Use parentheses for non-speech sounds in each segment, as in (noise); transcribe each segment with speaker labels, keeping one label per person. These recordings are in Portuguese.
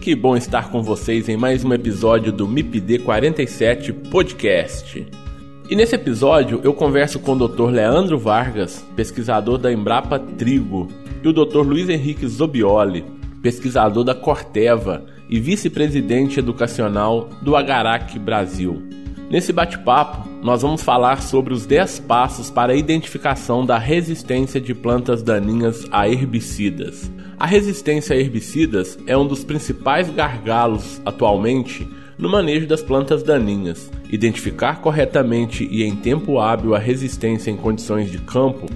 Speaker 1: Que bom estar com vocês em mais um episódio do MIPD 47 Podcast. E nesse episódio eu converso com o Dr. Leandro Vargas, pesquisador da Embrapa Trigo, e o Dr. Luiz Henrique Zobioli, pesquisador da Corteva e vice-presidente educacional do Agarac Brasil. Nesse bate-papo, nós vamos falar sobre os 10 passos para a identificação da resistência de plantas daninhas a herbicidas. A resistência a herbicidas é um dos principais gargalos atualmente no manejo das plantas daninhas. Identificar corretamente e em tempo hábil a resistência em condições de campo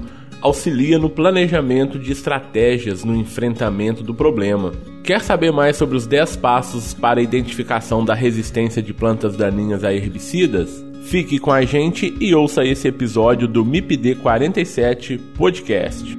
Speaker 1: auxilia no planejamento de estratégias no enfrentamento do problema. Quer saber mais sobre os 10 passos para a identificação da resistência de plantas daninhas a herbicidas? Fique com a gente e ouça esse episódio do MIPD 47 Podcast.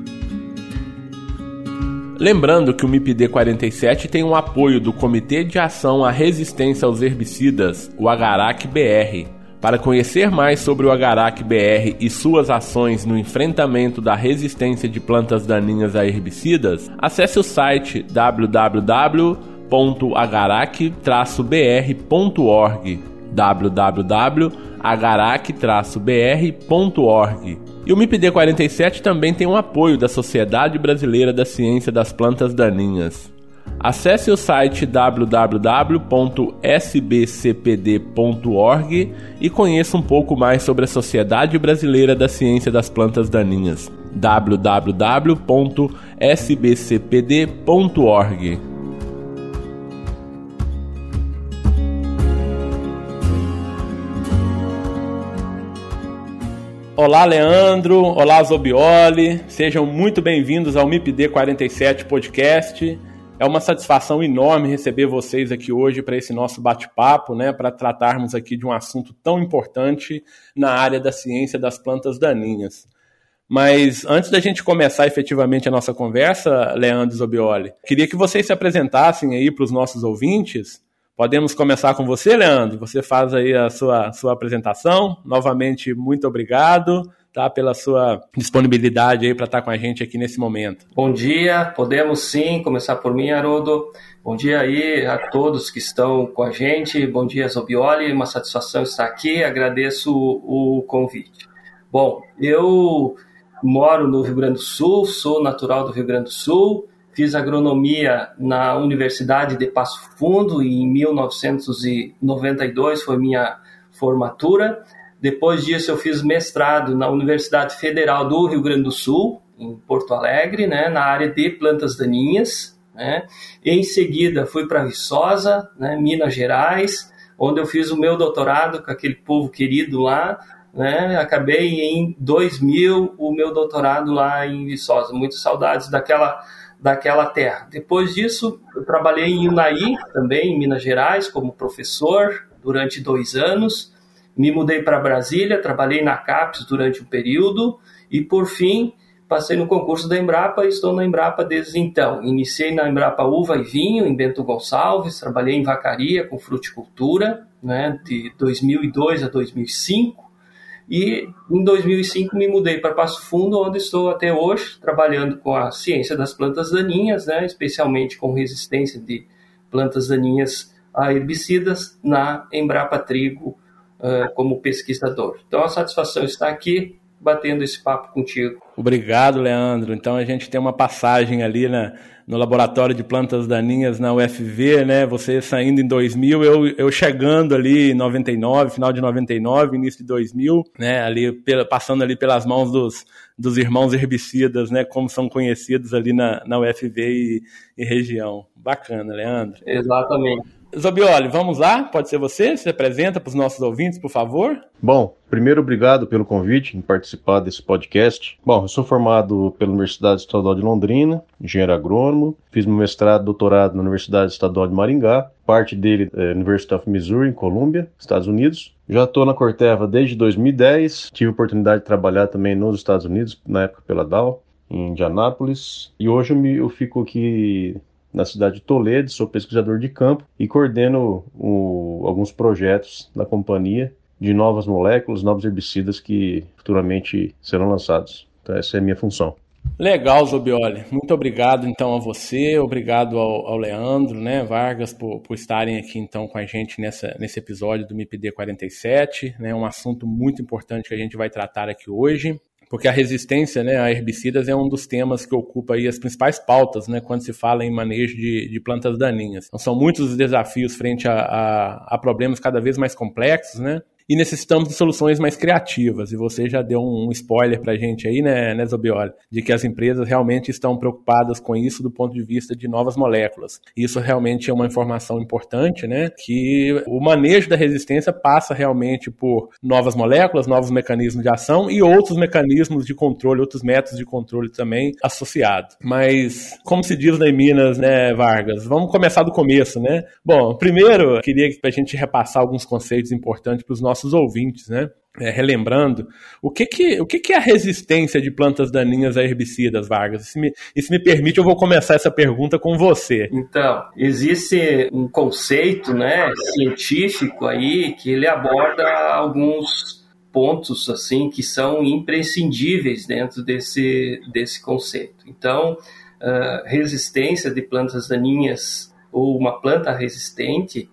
Speaker 1: Lembrando que o MIPD 47 tem um apoio do Comitê de Ação à Resistência aos Herbicidas, o Agarac BR. Para conhecer mais sobre o Agarac BR e suas ações no enfrentamento da resistência de plantas daninhas a herbicidas, acesse o site www.agarac-br.org www.agarac-br.org e o MIPD 47 também tem um apoio da Sociedade Brasileira da Ciência das Plantas Daninhas. Acesse o site www.sbcpd.org e conheça um pouco mais sobre a Sociedade Brasileira da Ciência das Plantas Daninhas. www.sbcpd.org Olá, Leandro. Olá, Zobioli. Sejam muito bem-vindos ao MIPD 47 Podcast. É uma satisfação enorme receber vocês aqui hoje para esse nosso bate-papo, né, para tratarmos aqui de um assunto tão importante na área da ciência das plantas daninhas. Mas antes da gente começar efetivamente a nossa conversa, Leandro Zobioli, queria que vocês se apresentassem aí para os nossos ouvintes Podemos começar com você, Leandro. Você faz aí a sua, sua apresentação. Novamente, muito obrigado tá, pela sua disponibilidade aí para estar com a gente aqui nesse momento.
Speaker 2: Bom dia, podemos sim começar por mim, Haroldo. Bom dia aí a todos que estão com a gente. Bom dia, Zobioli. Uma satisfação estar aqui. Agradeço o, o convite. Bom, eu moro no Rio Grande do Sul, sou natural do Rio Grande do Sul fiz agronomia na Universidade de Passo Fundo em 1992 foi minha formatura. Depois disso eu fiz mestrado na Universidade Federal do Rio Grande do Sul, em Porto Alegre, né, na área de plantas daninhas. Né. Em seguida fui para Viçosa, né, Minas Gerais, onde eu fiz o meu doutorado com aquele povo querido lá. Né, acabei em 2000 o meu doutorado lá em Viçosa. Muitas saudades daquela daquela terra. Depois disso, eu trabalhei em Unai, também em Minas Gerais, como professor durante dois anos. Me mudei para Brasília, trabalhei na CAPES durante um período e, por fim, passei no concurso da Embrapa e estou na Embrapa desde então. Iniciei na Embrapa Uva e Vinho, em Bento Gonçalves, trabalhei em vacaria com fruticultura, né, de 2002 a 2005. E em 2005 me mudei para Passo Fundo, onde estou até hoje, trabalhando com a ciência das plantas daninhas, né, especialmente com resistência de plantas daninhas a herbicidas na Embrapa Trigo uh, como pesquisador. Então a satisfação está aqui batendo esse papo contigo.
Speaker 1: Obrigado, Leandro. Então a gente tem uma passagem ali na, no laboratório de plantas daninhas na UFV, né? Você saindo em 2000, eu, eu chegando ali em 99, final de 99, início de 2000, né? Ali pela, passando ali pelas mãos dos, dos irmãos herbicidas, né? Como são conhecidos ali na, na UFV e, e região. Bacana, Leandro.
Speaker 2: Exatamente.
Speaker 1: Zobioli, vamos lá? Pode ser você? Se apresenta para os nossos ouvintes, por favor.
Speaker 3: Bom, primeiro, obrigado pelo convite em participar desse podcast. Bom, eu sou formado pela Universidade Estadual de Londrina, engenheiro agrônomo. Fiz meu mestrado e doutorado na Universidade Estadual de Maringá, parte dele é University of Missouri, em Colômbia, Estados Unidos. Já estou na Corteva desde 2010. Tive a oportunidade de trabalhar também nos Estados Unidos, na época pela Dow, em Indianápolis. E hoje eu, me, eu fico aqui na cidade de Toledo, sou pesquisador de campo e coordeno o, alguns projetos da companhia de novas moléculas, novos herbicidas que futuramente serão lançados. Então essa é a minha função.
Speaker 1: Legal, Zobioli. Muito obrigado então a você, obrigado ao, ao Leandro, né, Vargas, por, por, estarem aqui então com a gente nessa, nesse episódio do MIPD 47, né, um assunto muito importante que a gente vai tratar aqui hoje porque a resistência né, a herbicidas é um dos temas que ocupa aí as principais pautas né, quando se fala em manejo de, de plantas daninhas. Então, são muitos os desafios frente a, a, a problemas cada vez mais complexos, né? E necessitamos de soluções mais criativas. E você já deu um spoiler para a gente aí, né, né Zobioli, de que as empresas realmente estão preocupadas com isso do ponto de vista de novas moléculas. Isso realmente é uma informação importante, né, que o manejo da resistência passa realmente por novas moléculas, novos mecanismos de ação e outros mecanismos de controle, outros métodos de controle também associados. Mas, como se diz em Minas, né, Vargas, vamos começar do começo, né? Bom, primeiro, queria que a gente repassar alguns conceitos importantes para os nossos nossos ouvintes, né? É, relembrando, o que que, o que que é a resistência de plantas daninhas a herbicidas, Vargas? Se me, e se me permite, eu vou começar essa pergunta com você.
Speaker 2: Então, existe um conceito né, científico aí que ele aborda alguns pontos assim que são imprescindíveis dentro desse, desse conceito. Então, uh, resistência de plantas daninhas ou uma planta resistente,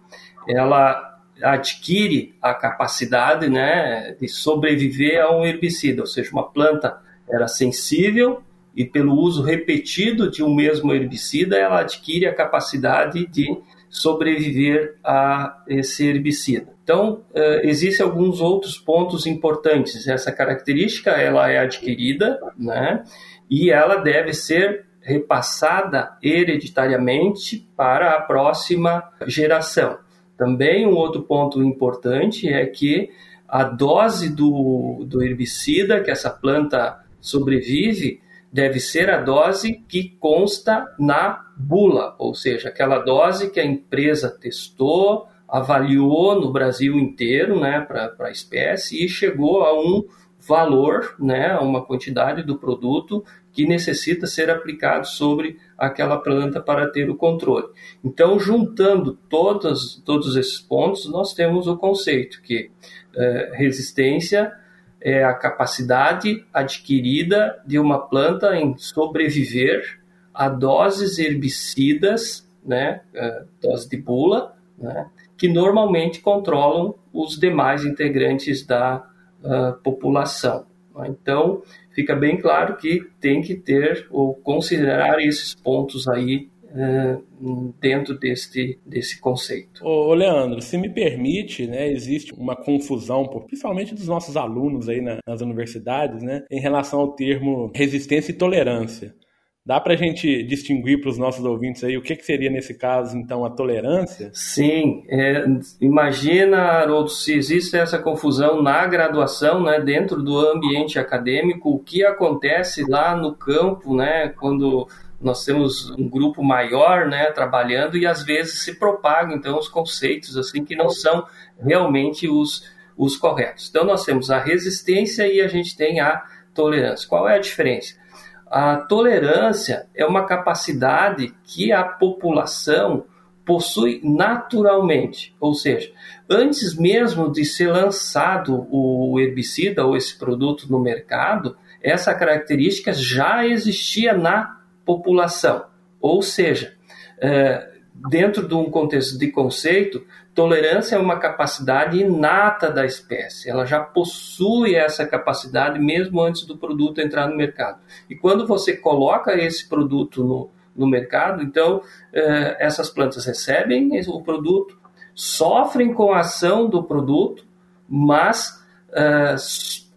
Speaker 2: ela adquire a capacidade né, de sobreviver a um herbicida, ou seja, uma planta era sensível e pelo uso repetido de um mesmo herbicida ela adquire a capacidade de sobreviver a esse herbicida. Então, uh, existem alguns outros pontos importantes. Essa característica ela é adquirida, né, e ela deve ser repassada hereditariamente para a próxima geração. Também um outro ponto importante é que a dose do, do herbicida que essa planta sobrevive deve ser a dose que consta na bula, ou seja, aquela dose que a empresa testou, avaliou no Brasil inteiro né, para a espécie e chegou a um valor, né, uma quantidade do produto que necessita ser aplicado sobre aquela planta para ter o controle. Então, juntando todos, todos esses pontos, nós temos o conceito que é, resistência é a capacidade adquirida de uma planta em sobreviver a doses herbicidas, né, é, dose de bula, né, que normalmente controlam os demais integrantes da uh, população. Então, fica bem claro que tem que ter ou considerar esses pontos aí uh, dentro deste, desse conceito.
Speaker 1: Ô, Leandro, se me permite, né, existe uma confusão, principalmente dos nossos alunos aí nas universidades, né, em relação ao termo resistência e tolerância. Dá para a gente distinguir para os nossos ouvintes aí o que, que, seria nesse caso, então, a tolerância?
Speaker 2: Sim, é, imagina, Haroldo, se existe essa confusão na graduação, né, dentro do ambiente acadêmico, o que acontece lá no campo, né, quando nós temos um grupo maior, né, trabalhando e às vezes se propagam, então, os conceitos, assim, que não são realmente os, os corretos. Então, nós temos a resistência e a gente tem a tolerância. Qual é a diferença? A tolerância é uma capacidade que a população possui naturalmente, ou seja, antes mesmo de ser lançado o herbicida ou esse produto no mercado, essa característica já existia na população. Ou seja, é, dentro de um contexto de conceito, tolerância é uma capacidade inata da espécie. Ela já possui essa capacidade mesmo antes do produto entrar no mercado. E quando você coloca esse produto no, no mercado, então eh, essas plantas recebem o produto, sofrem com a ação do produto, mas eh,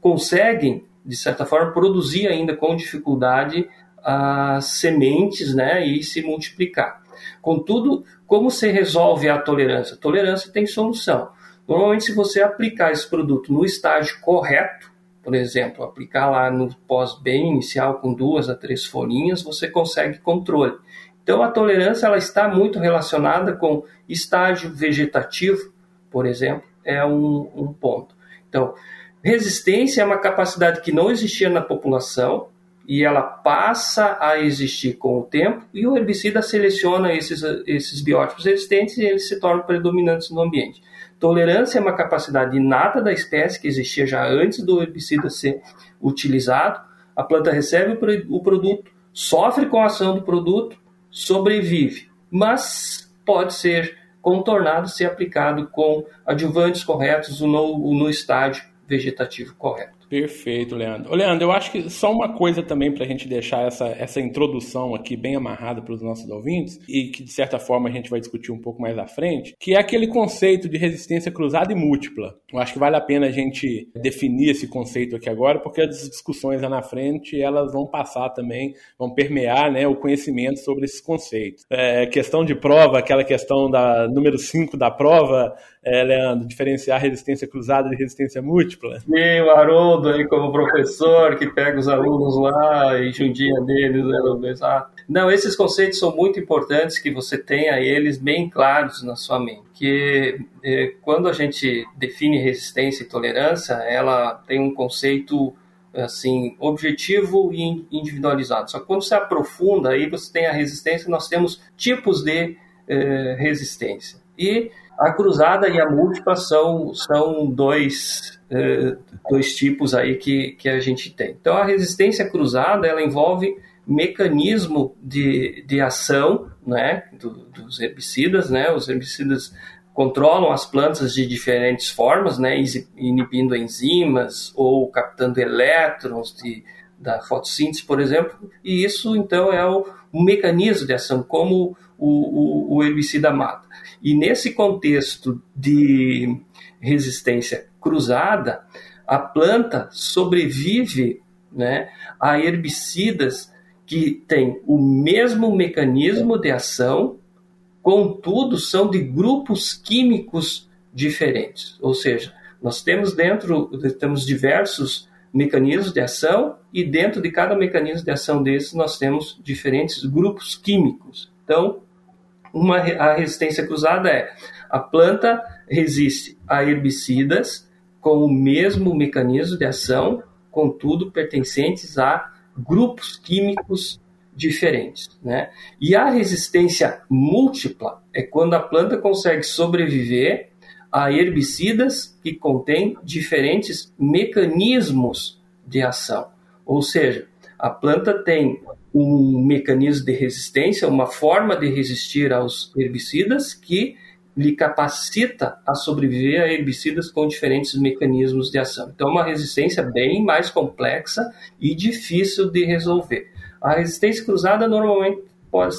Speaker 2: conseguem, de certa forma, produzir ainda com dificuldade as sementes né, e se multiplicar. Contudo, como se resolve a tolerância? tolerância tem solução. Normalmente, se você aplicar esse produto no estágio correto, por exemplo, aplicar lá no pós-bem inicial com duas a três folhinhas, você consegue controle. Então, a tolerância ela está muito relacionada com estágio vegetativo, por exemplo, é um, um ponto. Então, resistência é uma capacidade que não existia na população, e ela passa a existir com o tempo e o herbicida seleciona esses, esses biótipos resistentes e eles se tornam predominantes no ambiente. Tolerância é uma capacidade inata da espécie que existia já antes do herbicida ser utilizado. A planta recebe o produto, sofre com a ação do produto, sobrevive, mas pode ser contornado se aplicado com adjuvantes corretos no, no estágio vegetativo correto.
Speaker 1: Perfeito, Leandro. Ô, Leandro, eu acho que só uma coisa também para a gente deixar essa, essa introdução aqui bem amarrada para os nossos ouvintes, e que de certa forma a gente vai discutir um pouco mais à frente, que é aquele conceito de resistência cruzada e múltipla. Eu acho que vale a pena a gente definir esse conceito aqui agora, porque as discussões lá na frente elas vão passar também, vão permear né, o conhecimento sobre esses conceitos. É, questão de prova, aquela questão da número 5 da prova, é, Leandro, diferenciar resistência cruzada de resistência múltipla?
Speaker 2: E o Haroldo aí como professor que pega os alunos lá e judia deles, né, Não, esses conceitos são muito importantes que você tenha eles bem claros na sua mente. Que é, quando a gente define resistência e tolerância, ela tem um conceito assim objetivo e individualizado. Só que quando você aprofunda, aí você tem a resistência, nós temos tipos de eh, resistência. E a cruzada e a múltipla são, são dois, eh, dois tipos aí que, que a gente tem. Então, a resistência cruzada, ela envolve mecanismo de, de ação né, do, dos herbicidas. Né? Os herbicidas controlam as plantas de diferentes formas, né, inibindo enzimas ou captando elétrons de, da fotossíntese, por exemplo, e isso então é o, um mecanismo de ação, como o, o, o herbicida mata. E nesse contexto de resistência cruzada, a planta sobrevive né, a herbicidas que têm o mesmo mecanismo de ação, contudo, são de grupos químicos diferentes. Ou seja, nós temos dentro, temos diversos mecanismos de ação e dentro de cada mecanismo de ação desses nós temos diferentes grupos químicos. Então, uma, a resistência cruzada é a planta resiste a herbicidas com o mesmo mecanismo de ação, contudo pertencentes a grupos químicos diferentes. Né? E a resistência múltipla é quando a planta consegue sobreviver a herbicidas que contêm diferentes mecanismos de ação. Ou seja, a planta tem um mecanismo de resistência, uma forma de resistir aos herbicidas que lhe capacita a sobreviver a herbicidas com diferentes mecanismos de ação. Então, é uma resistência bem mais complexa e difícil de resolver. A resistência cruzada normalmente pode,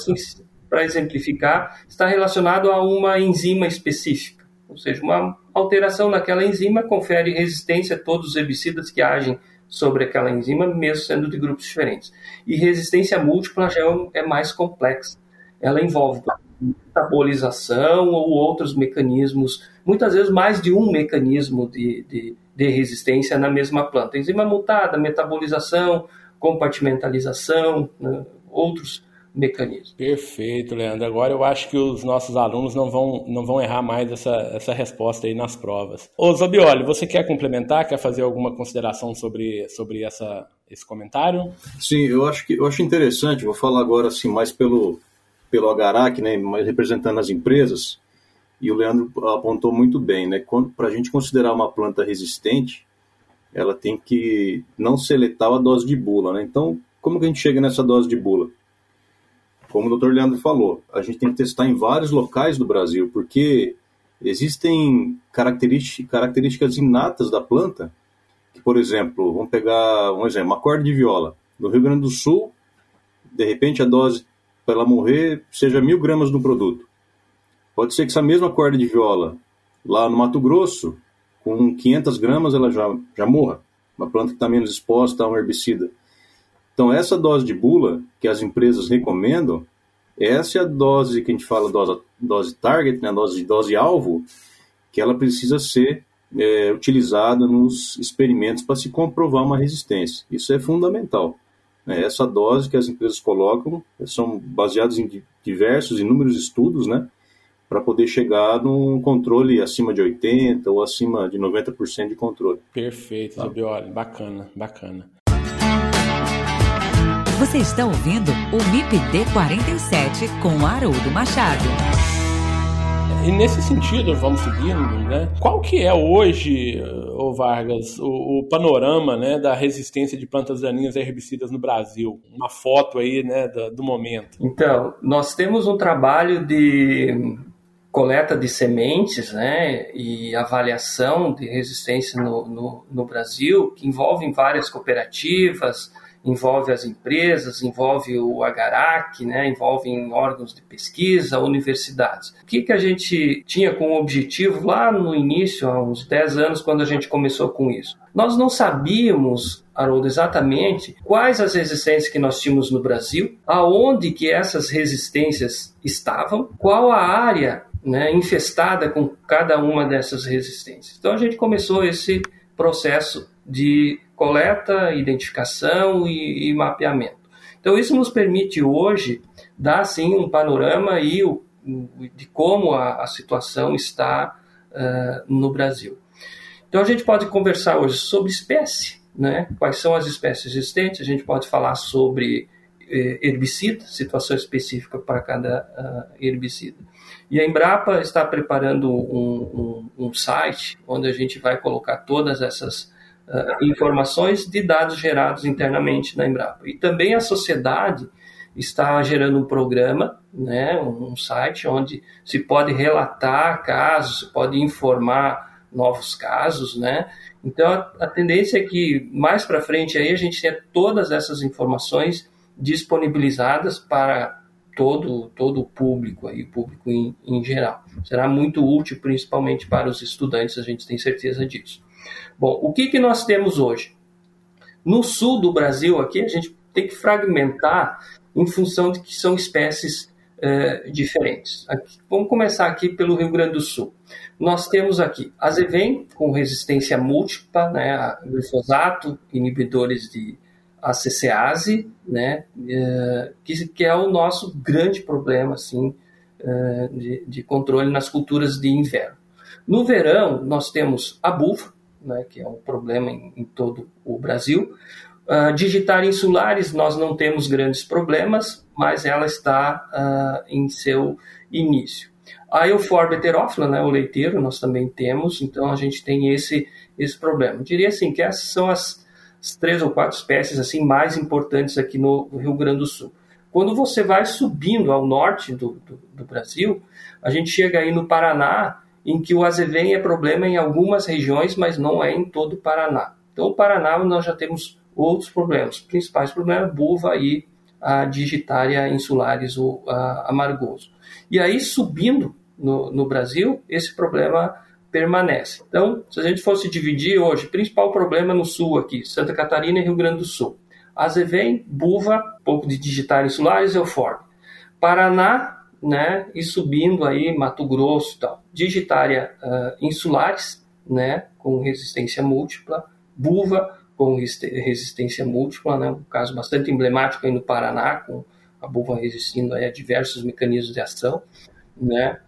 Speaker 2: para exemplificar, estar relacionado a uma enzima específica, ou seja, uma alteração naquela enzima confere resistência a todos os herbicidas que agem sobre aquela enzima, mesmo sendo de grupos diferentes. E resistência múltipla já é, é mais complexa. Ela envolve metabolização ou outros mecanismos, muitas vezes mais de um mecanismo de, de, de resistência na mesma planta. Enzima mutada, metabolização, compartimentalização, né, outros mecanismo.
Speaker 1: Perfeito, Leandro. Agora eu acho que os nossos alunos não vão, não vão errar mais essa, essa resposta aí nas provas. Ô Zabioli, você quer complementar, quer fazer alguma consideração sobre, sobre essa, esse comentário?
Speaker 3: Sim, eu acho que eu acho interessante, vou falar agora assim, mais pelo, pelo Agarac, né, mais representando as empresas, e o Leandro apontou muito bem, né? Para a gente considerar uma planta resistente, ela tem que não ser letal a dose de bula, né? Então, como que a gente chega nessa dose de bula? Como o Dr. Leandro falou, a gente tem que testar em vários locais do Brasil, porque existem características, características inatas da planta, que, por exemplo, vamos pegar um exemplo, uma corda de viola. No Rio Grande do Sul, de repente a dose para ela morrer seja mil gramas do produto. Pode ser que essa mesma corda de viola, lá no Mato Grosso, com 500 gramas ela já, já morra. Uma planta que está menos exposta a um herbicida. Então, essa dose de bula que as empresas recomendam, essa é a dose que a gente fala, dose, dose target, né, dose, dose alvo, que ela precisa ser é, utilizada nos experimentos para se comprovar uma resistência. Isso é fundamental. É, essa dose que as empresas colocam são baseadas em diversos, inúmeros estudos, né, para poder chegar num controle acima de 80% ou acima de 90% de controle.
Speaker 1: Perfeito, tá? Bacana, bacana.
Speaker 4: Você está ouvindo o MIPD 47 com Haroldo Machado.
Speaker 1: E nesse sentido, vamos seguindo, né? Qual que é hoje, ô Vargas, o, o, panorama né, da resistência de plantas daninhas a herbicidas no Brasil? Uma foto aí né, do, do momento.
Speaker 2: Então, nós temos um trabalho de coleta de sementes né, e avaliação de resistência no, no, no Brasil, que envolve várias cooperativas, envolve as empresas, envolve o Agarac, né, envolve órgãos de pesquisa, universidades. O que, que a gente tinha como objetivo lá no início, há uns 10 anos, quando a gente começou com isso? Nós não sabíamos, Haroldo, exatamente quais as resistências que nós tínhamos no Brasil, aonde que essas resistências estavam, qual a área né, infestada com cada uma dessas resistências. Então a gente começou esse processo de coleta, identificação e, e mapeamento. Então, isso nos permite hoje dar, sim, um panorama e o, de como a, a situação está uh, no Brasil. Então, a gente pode conversar hoje sobre espécie, né? quais são as espécies existentes, a gente pode falar sobre eh, herbicida, situação específica para cada uh, herbicida. E a Embrapa está preparando um, um, um, site onde a gente vai colocar todas essas uh, informações de dados gerados internamente na Embrapa. E também a sociedade está gerando um programa, né, um site onde se pode relatar casos, se pode informar novos casos, né? Então a, a tendência é que mais para frente aí a gente tenha todas essas informações disponibilizadas para todo todo o público aí, o público em, em geral. Será muito útil, principalmente para os estudantes, a gente tem certeza disso. Bom, o que, que nós temos hoje? No sul do Brasil, aqui, a gente tem que fragmentar em função de que são espécies é, diferentes. Aqui, vamos começar aqui pelo Rio Grande do Sul. Nós temos aqui azevém com resistência múltipla, né, glifosato, inibidores de ACCase, né, é, que, que, é o nosso grande problema assim, é, de, de, controle nas culturas de inverno. No verão, nós temos a bufa, né, que é um problema em, em todo o Brasil. Uh, digitar insulares, nós não temos grandes problemas, mas ela está uh, em seu início. A Euphorbe heterófila, né, o leiteiro, nós também temos, então a gente tem esse, esse problema. Diria assim que essas são as, as, três ou quatro espécies assim mais importantes aqui no, no Rio Grande do Sul. Quando você vai subindo ao norte do, do, do Brasil, a gente chega aí no Paraná, em que o azevém é problema em algumas regiões, mas não é em todo o Paraná. Então, o Paraná nós já temos outros problemas. principais problemas, buva e a digitária insulares, o amargoso. E aí, subindo no, no Brasil, esse problema permanece. Então, se a gente fosse dividir hoje, principal problema no sul aqui, Santa Catarina e Rio Grande do Sul. Azevém, buva, pouco de digitária insulares, euforme. Paraná, né, e subindo aí Mato Grosso e tal. Digitária uh, insulares, né, com resistência múltipla, buva com resistência múltipla, né, um caso bastante emblemático aí no Paraná, com a buva resistindo aí a diversos mecanismos de ação, né,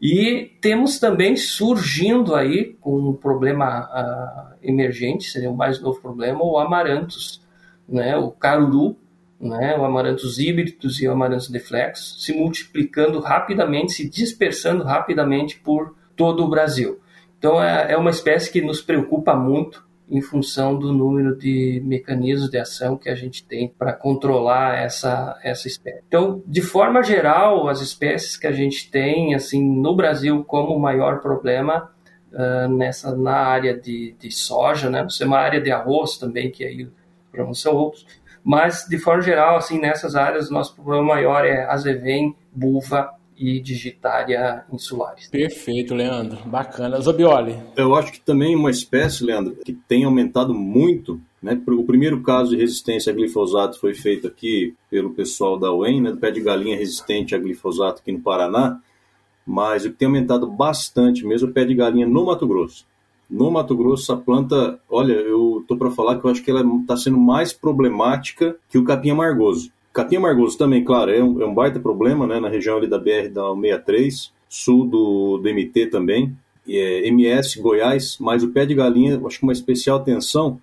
Speaker 2: e temos também surgindo aí um problema uh, emergente, seria o mais novo problema, o amaranthus, né, o caruru, né, o Amaranthus híbridos e o Amaranthus deflex, se multiplicando rapidamente, se dispersando rapidamente por todo o Brasil. Então é, é uma espécie que nos preocupa muito, em função do número de mecanismos de ação que a gente tem para controlar essa, essa espécie. Então, de forma geral, as espécies que a gente tem assim no Brasil como maior problema uh, nessa na área de, de soja, né? Você é uma área de arroz também que aí são outros, mas de forma geral assim nessas áreas o nosso problema maior é azevém, buva e digitária insulares.
Speaker 1: Perfeito, Leandro. Bacana. Zobioli.
Speaker 3: Eu acho que também uma espécie, Leandro, que tem aumentado muito né? O primeiro caso de resistência a glifosato foi feito aqui pelo pessoal da UEM, né, do pé de galinha resistente a glifosato aqui no Paraná, mas o que tem aumentado bastante mesmo é o pé de galinha no Mato Grosso. No Mato Grosso, a planta, olha, eu tô para falar que eu acho que ela está sendo mais problemática que o capim amargoso. Capim amargoso também, claro, é um, é um baita problema, né, na região ali da BR da 63, sul do, do MT também, é, MS Goiás, mas o pé de galinha, acho que uma especial atenção,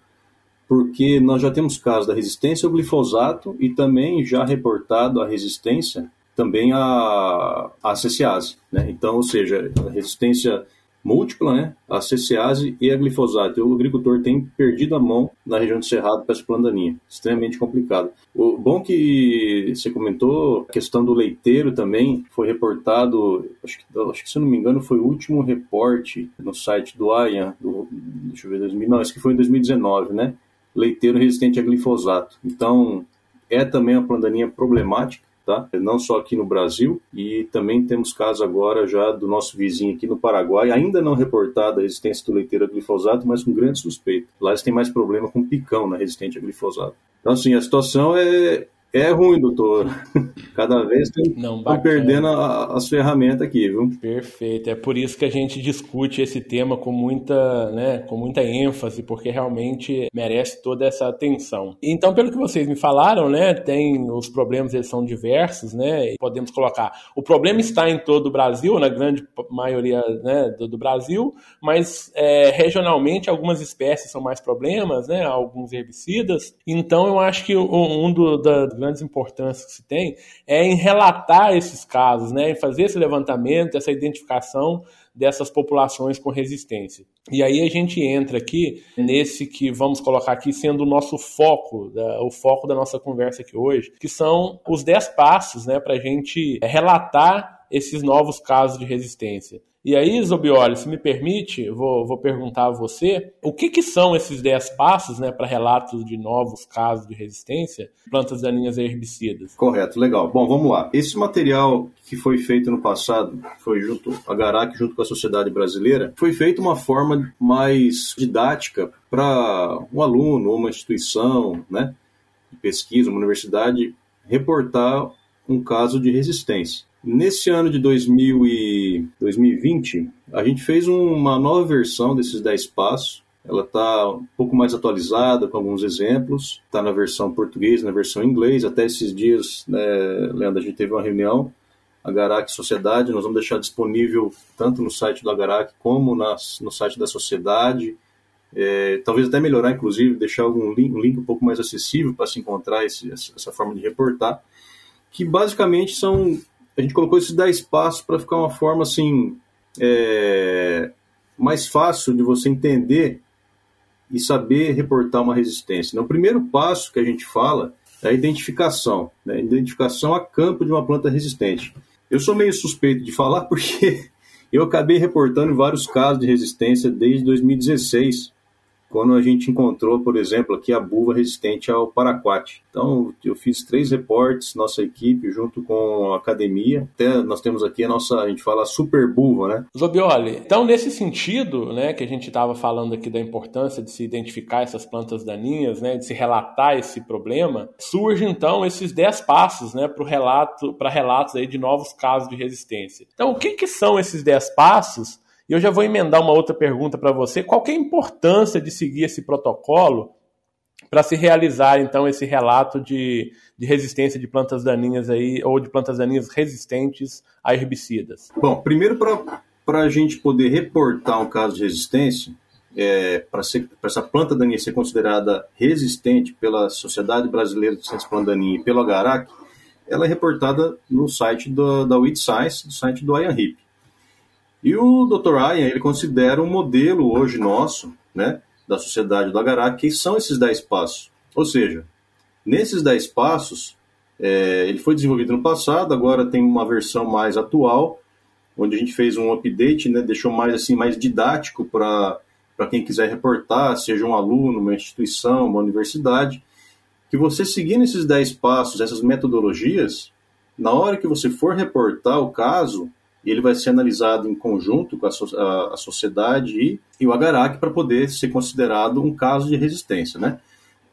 Speaker 3: porque nós já temos casos da resistência ao glifosato e também já reportado a resistência também à, à CCase, né? Então, ou seja, a resistência múltipla, né? A CCase e a glifosato. O agricultor tem perdido a mão na região do Cerrado para essa plandaninha. Extremamente complicado. O bom que você comentou, a questão do leiteiro também foi reportado, acho que, acho que se eu não me engano foi o último reporte no site do AIA, do, deixa eu ver, 2000, não, esse que foi em 2019, né? Leiteiro resistente a glifosato. Então, é também uma plandaninha problemática tá? Não só aqui no Brasil e também temos casos agora já do nosso vizinho aqui no Paraguai, ainda não reportada a resistência do leiteiro a glifosato, mas com grande suspeito. Lá eles têm mais problema com picão na resistente a glifosato. Então, assim, a situação é, é ruim, doutor. Cada vez estão perdendo a, as ferramentas aqui, viu?
Speaker 1: Perfeito. É por isso que a gente discute esse tema com muita, né, com muita ênfase, porque realmente merece toda essa atenção. Então, pelo que vocês me falaram, né, tem os problemas, eles são diversos, né? Podemos colocar. O problema está em todo o Brasil, na grande maioria né, do, do Brasil, mas é, regionalmente algumas espécies são mais problemas, né? Alguns herbicidas. Então, eu acho que um, um do, da grandes importâncias que se tem é em relatar esses casos, né, em fazer esse levantamento, essa identificação dessas populações com resistência. E aí a gente entra aqui nesse que vamos colocar aqui sendo o nosso foco, o foco da nossa conversa aqui hoje, que são os 10 passos né, para a gente relatar esses novos casos de resistência. E aí, Zobioli, se me permite, vou, vou perguntar a você, o que, que são esses 10 passos né, para relatos de novos casos de resistência plantas daninhas a herbicidas?
Speaker 3: Correto, legal. Bom, vamos lá. Esse material que foi feito no passado, foi junto a Garac, junto com a sociedade brasileira, foi feito uma forma mais didática para um aluno ou uma instituição né, de pesquisa, uma universidade, reportar um caso de resistência. Nesse ano de 2000 e 2020, a gente fez uma nova versão desses 10 passos. Ela está um pouco mais atualizada, com alguns exemplos. Está na versão portuguesa, na versão inglês. Até esses dias, né, Leandro, a gente teve uma reunião, a Garac Sociedade. Nós vamos deixar disponível tanto no site da Garac como nas, no site da Sociedade. É, talvez até melhorar, inclusive, deixar algum link, um link um pouco mais acessível para se encontrar esse, essa forma de reportar. Que basicamente são a gente colocou esses 10 passos para ficar uma forma assim é, mais fácil de você entender e saber reportar uma resistência. Então, o primeiro passo que a gente fala é a identificação, né? identificação a campo de uma planta resistente. Eu sou meio suspeito de falar (laughs) porque eu acabei reportando vários casos de resistência desde 2016 quando a gente encontrou, por exemplo, aqui a buva resistente ao paraquat. Então, eu fiz três reportes, nossa equipe, junto com a academia. Até nós temos aqui a nossa, a gente fala super buva, né?
Speaker 1: Zobioli, então nesse sentido, né, que a gente estava falando aqui da importância de se identificar essas plantas daninhas, né, de se relatar esse problema, surge então esses 10 passos, né, para relato, para relatos aí de novos casos de resistência. Então, o que que são esses 10 passos? E eu já vou emendar uma outra pergunta para você. Qual é a importância de seguir esse protocolo para se realizar, então, esse relato de, de resistência de plantas daninhas aí, ou de plantas daninhas resistentes a herbicidas?
Speaker 3: Bom, primeiro para a gente poder reportar um caso de resistência, é, para essa planta daninha ser considerada resistente pela Sociedade Brasileira de Ciências Planta e pelo Agarac, ela é reportada no site do, da Weed Science, no site do IANRIP. E o Dr. Ryan, ele considera um modelo hoje nosso, né, da sociedade do Agarac, que são esses 10 passos. Ou seja, nesses 10 passos, é, ele foi desenvolvido no passado, agora tem uma versão mais atual, onde a gente fez um update, né, deixou mais assim mais didático para quem quiser reportar, seja um aluno, uma instituição, uma universidade, que você seguindo esses 10 passos, essas metodologias, na hora que você for reportar o caso, ele vai ser analisado em conjunto com a, so a, a sociedade e, e o Agarac para poder ser considerado um caso de resistência, né?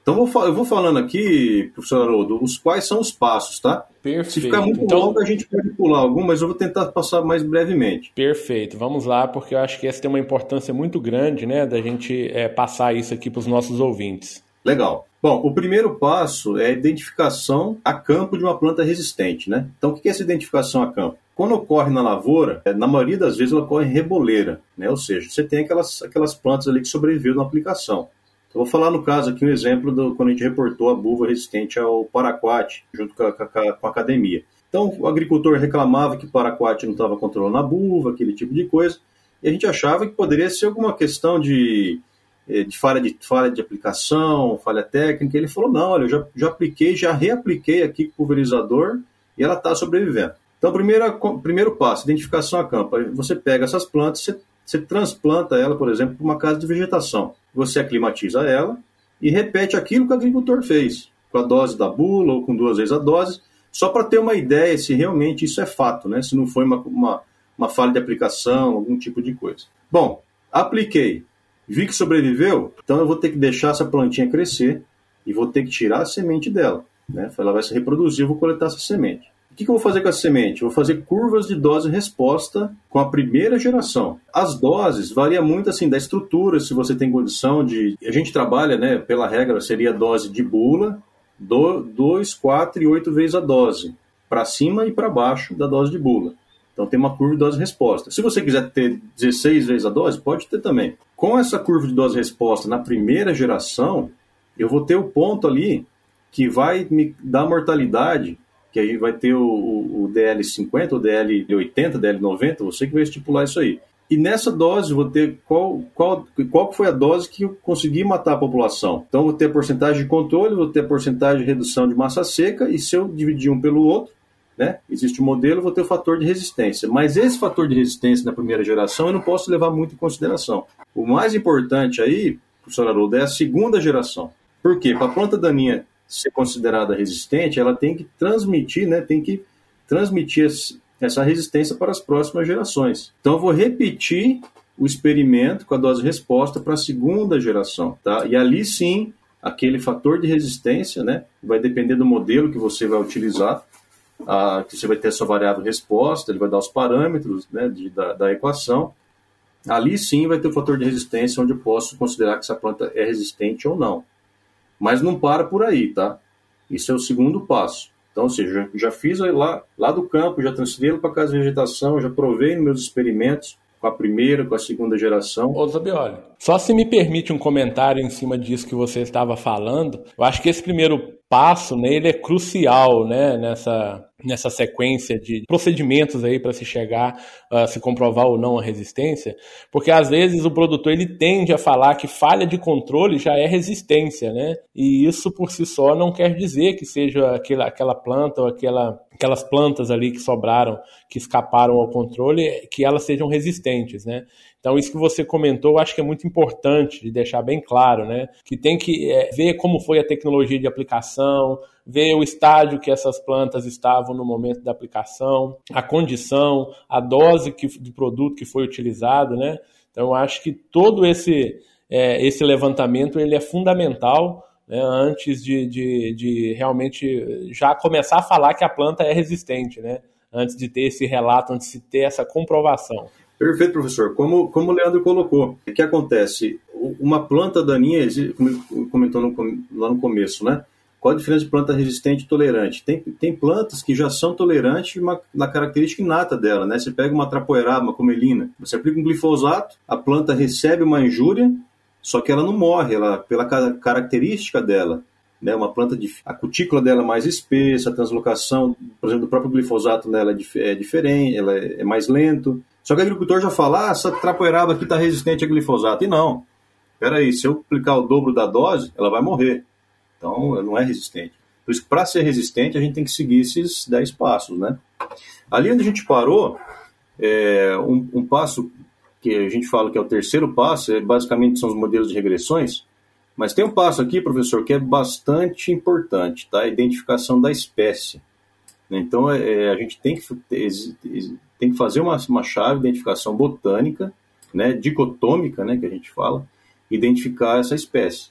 Speaker 3: Então vou, eu vou falando aqui, professor Haroldo, os quais são os passos, tá?
Speaker 1: Perfeito.
Speaker 3: Se ficar muito então, longo, a gente pode pular algum, mas eu vou tentar passar mais brevemente.
Speaker 1: Perfeito, vamos lá, porque eu acho que essa tem uma importância muito grande, né, da gente é, passar isso aqui para os nossos ouvintes.
Speaker 3: Legal. Bom, o primeiro passo é a identificação a campo de uma planta resistente, né? Então, o que é essa identificação a campo? Quando ocorre na lavoura, é, na maioria das vezes ela ocorre reboleira, né? Ou seja, você tem aquelas, aquelas plantas ali que sobreviveram na aplicação. Eu vou falar no caso aqui um exemplo do quando a gente reportou a buva resistente ao paraquat, junto com a, com a academia. Então, o agricultor reclamava que o paraquat não estava controlando a buva, aquele tipo de coisa, e a gente achava que poderia ser alguma questão de, eh, de, falha, de falha de aplicação, falha técnica. Ele falou: não, olha, eu já, já apliquei, já reapliquei aqui com o pulverizador e ela está sobrevivendo. Então, primeiro, primeiro passo, identificação a campo. Você pega essas plantas, você, você transplanta ela, por exemplo, para uma casa de vegetação você aclimatiza ela e repete aquilo que o agricultor fez, com a dose da bula ou com duas vezes a dose, só para ter uma ideia se realmente isso é fato, né? se não foi uma, uma, uma falha de aplicação, algum tipo de coisa. Bom, apliquei, vi que sobreviveu, então eu vou ter que deixar essa plantinha crescer e vou ter que tirar a semente dela. Né? Ela vai se reproduzir, eu vou coletar essa semente. O que, que eu vou fazer com essa semente? Eu vou fazer curvas de dose-resposta com a primeira geração. As doses variam muito assim da estrutura, se você tem condição de. A gente trabalha, né, pela regra, seria a dose de bula, 2, 4 e 8 vezes a dose, para cima e para baixo da dose de bula. Então tem uma curva de dose-resposta. Se você quiser ter 16 vezes a dose, pode ter também. Com essa curva de dose-resposta na primeira geração, eu vou ter o ponto ali que vai me dar mortalidade que aí vai ter o, o, o DL50, o DL80, DL90, você que vai estipular isso aí. E nessa dose vou ter qual, qual, qual foi a dose que eu consegui matar a população. Então vou ter a porcentagem de controle, vou ter a porcentagem de redução de massa seca, e se eu dividir um pelo outro, né, existe um modelo, vou ter o fator de resistência. Mas esse fator de resistência na primeira geração eu não posso levar muito em consideração. O mais importante aí, professor Haroldo, é a segunda geração. Por quê? Para a planta daninha ser considerada resistente, ela tem que transmitir, né, tem que transmitir essa resistência para as próximas gerações. Então, eu vou repetir o experimento com a dose resposta para a segunda geração, tá? E ali sim, aquele fator de resistência, né, vai depender do modelo que você vai utilizar, a, que você vai ter a sua variável resposta, ele vai dar os parâmetros, né, de, da, da equação. Ali sim vai ter o fator de resistência onde eu posso considerar que essa planta é resistente ou não. Mas não para por aí, tá? Isso é o segundo passo. Então, ou seja, já, fiz lá, lá do campo, já transferi para casa de vegetação, já provei nos meus experimentos com a primeira, com a segunda geração.
Speaker 1: Ô Zabioli, só se me permite um comentário em cima disso que você estava falando, eu acho que esse primeiro passo, né, ele é crucial, né, nessa nessa sequência de procedimentos aí para se chegar a se comprovar ou não a resistência, porque às vezes o produtor ele tende a falar que falha de controle já é resistência, né? E isso por si só não quer dizer que seja aquela, aquela planta ou aquela, aquelas plantas ali que sobraram, que escaparam ao controle, que elas sejam resistentes, né? Então, isso que você comentou, eu acho que é muito importante de deixar bem claro, né? Que tem que é, ver como foi a tecnologia de aplicação, ver o estágio que essas plantas estavam no momento da aplicação, a condição, a dose que, de produto que foi utilizado, né? Então, eu acho que todo esse, é, esse levantamento ele é fundamental né, antes de, de, de realmente já começar a falar que a planta é resistente, né? Antes de ter esse relato, antes de ter essa comprovação.
Speaker 3: Perfeito, professor. Como, como o Leandro colocou, o que acontece? Uma planta daninha, como comentou no, lá no começo, né? Qual a diferença de planta resistente e tolerante? Tem, tem plantas que já são tolerantes uma, na característica inata dela, né? Você pega uma trapoeraba, uma comelina, você aplica um glifosato, a planta recebe uma injúria, só que ela não morre, ela, pela característica dela, né, uma planta de a cutícula dela é mais espessa, a translocação, por exemplo, do próprio glifosato nela é, é diferente, ela é, é mais lento. Só que o agricultor já fala, ah, essa trapoeraba aqui está resistente a glifosato. E não. peraí, se eu aplicar o dobro da dose, ela vai morrer. Então, não é resistente. Por isso, para ser resistente, a gente tem que seguir esses 10 passos, né? Ali onde a gente parou, é, um, um, passo que a gente fala que é o terceiro passo, é, basicamente são os modelos de regressões, mas tem um passo aqui, professor, que é bastante importante, tá? A identificação da espécie. Então, é, é a gente tem que, tem que fazer uma, uma chave de identificação botânica, né, dicotômica, né, que a gente fala, identificar essa espécie,